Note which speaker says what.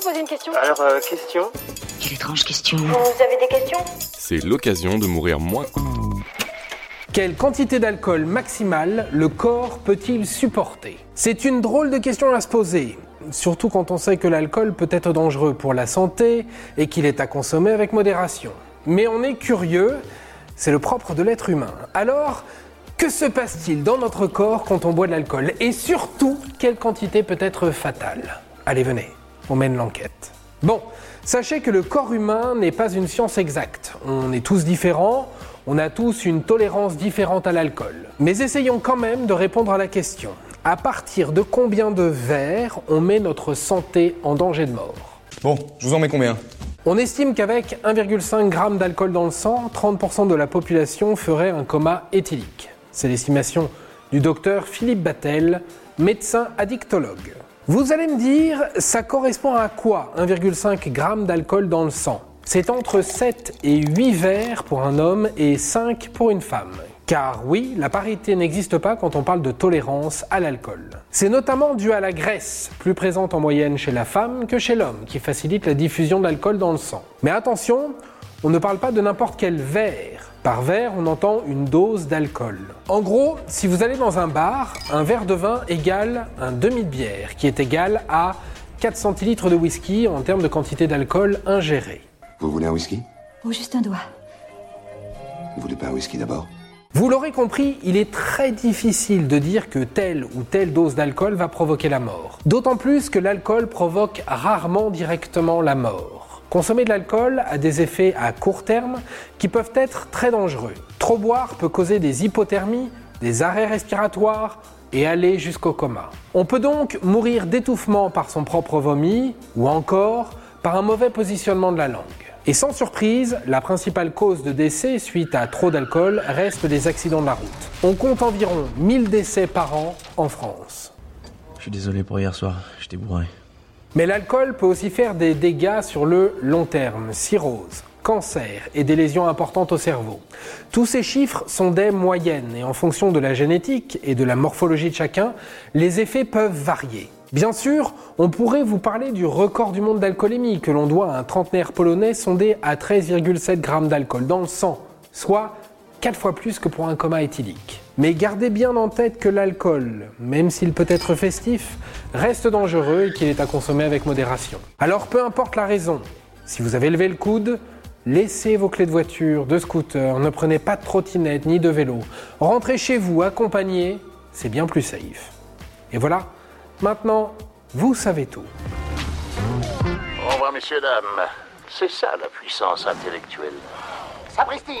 Speaker 1: vous poser une question
Speaker 2: Alors, euh, question
Speaker 3: Quelle étrange question.
Speaker 1: Vous avez des questions?
Speaker 4: C'est l'occasion de mourir moins.
Speaker 5: Quelle quantité d'alcool maximale le corps peut-il supporter? C'est une drôle de question à se poser, surtout quand on sait que l'alcool peut être dangereux pour la santé et qu'il est à consommer avec modération. Mais on est curieux, c'est le propre de l'être humain. Alors, que se passe-t-il dans notre corps quand on boit de l'alcool? Et surtout, quelle quantité peut être fatale? Allez, venez, on mène l'enquête. Bon, sachez que le corps humain n'est pas une science exacte. On est tous différents, on a tous une tolérance différente à l'alcool. Mais essayons quand même de répondre à la question. À partir de combien de verres on met notre santé en danger de mort?
Speaker 6: Bon, je vous en mets combien?
Speaker 5: On estime qu'avec 1,5 g d'alcool dans le sang, 30% de la population ferait un coma éthylique. C'est l'estimation du docteur Philippe Battel, médecin addictologue. Vous allez me dire, ça correspond à quoi? 1,5 g d'alcool dans le sang C'est entre 7 et 8 verres pour un homme et 5 pour une femme. Car oui, la parité n'existe pas quand on parle de tolérance à l'alcool. C'est notamment dû à la graisse, plus présente en moyenne chez la femme que chez l'homme, qui facilite la diffusion de l'alcool dans le sang. Mais attention, on ne parle pas de n'importe quel verre. Par verre, on entend une dose d'alcool. En gros, si vous allez dans un bar, un verre de vin égale un demi de bière, qui est égal à 4 centilitres de whisky en termes de quantité d'alcool ingérée.
Speaker 7: Vous voulez un whisky?
Speaker 3: Oh, juste un doigt.
Speaker 7: Vous voulez pas un whisky d'abord?
Speaker 5: Vous l'aurez compris, il est très difficile de dire que telle ou telle dose d'alcool va provoquer la mort. D'autant plus que l'alcool provoque rarement directement la mort. Consommer de l'alcool a des effets à court terme qui peuvent être très dangereux. Trop boire peut causer des hypothermies, des arrêts respiratoires et aller jusqu'au coma. On peut donc mourir d'étouffement par son propre vomi ou encore par un mauvais positionnement de la langue. Et sans surprise, la principale cause de décès suite à trop d'alcool reste les accidents de la route. On compte environ 1000 décès par an en France.
Speaker 8: Je suis désolé pour hier soir, j'étais bourré.
Speaker 5: Mais l'alcool peut aussi faire des dégâts sur le long terme, cirrhose, cancer et des lésions importantes au cerveau. Tous ces chiffres sont des moyennes et en fonction de la génétique et de la morphologie de chacun, les effets peuvent varier. Bien sûr, on pourrait vous parler du record du monde d'alcoolémie que l'on doit à un trentenaire polonais sondé à 13,7 grammes d'alcool dans le sang, soit 4 fois plus que pour un coma éthylique. Mais gardez bien en tête que l'alcool, même s'il peut être festif, reste dangereux et qu'il est à consommer avec modération. Alors peu importe la raison, si vous avez levé le coude, laissez vos clés de voiture, de scooter, ne prenez pas de trottinette ni de vélo. Rentrez chez vous accompagné, c'est bien plus safe. Et voilà, maintenant, vous savez tout.
Speaker 9: Au revoir, messieurs, dames. C'est ça la puissance intellectuelle.
Speaker 1: Sapristi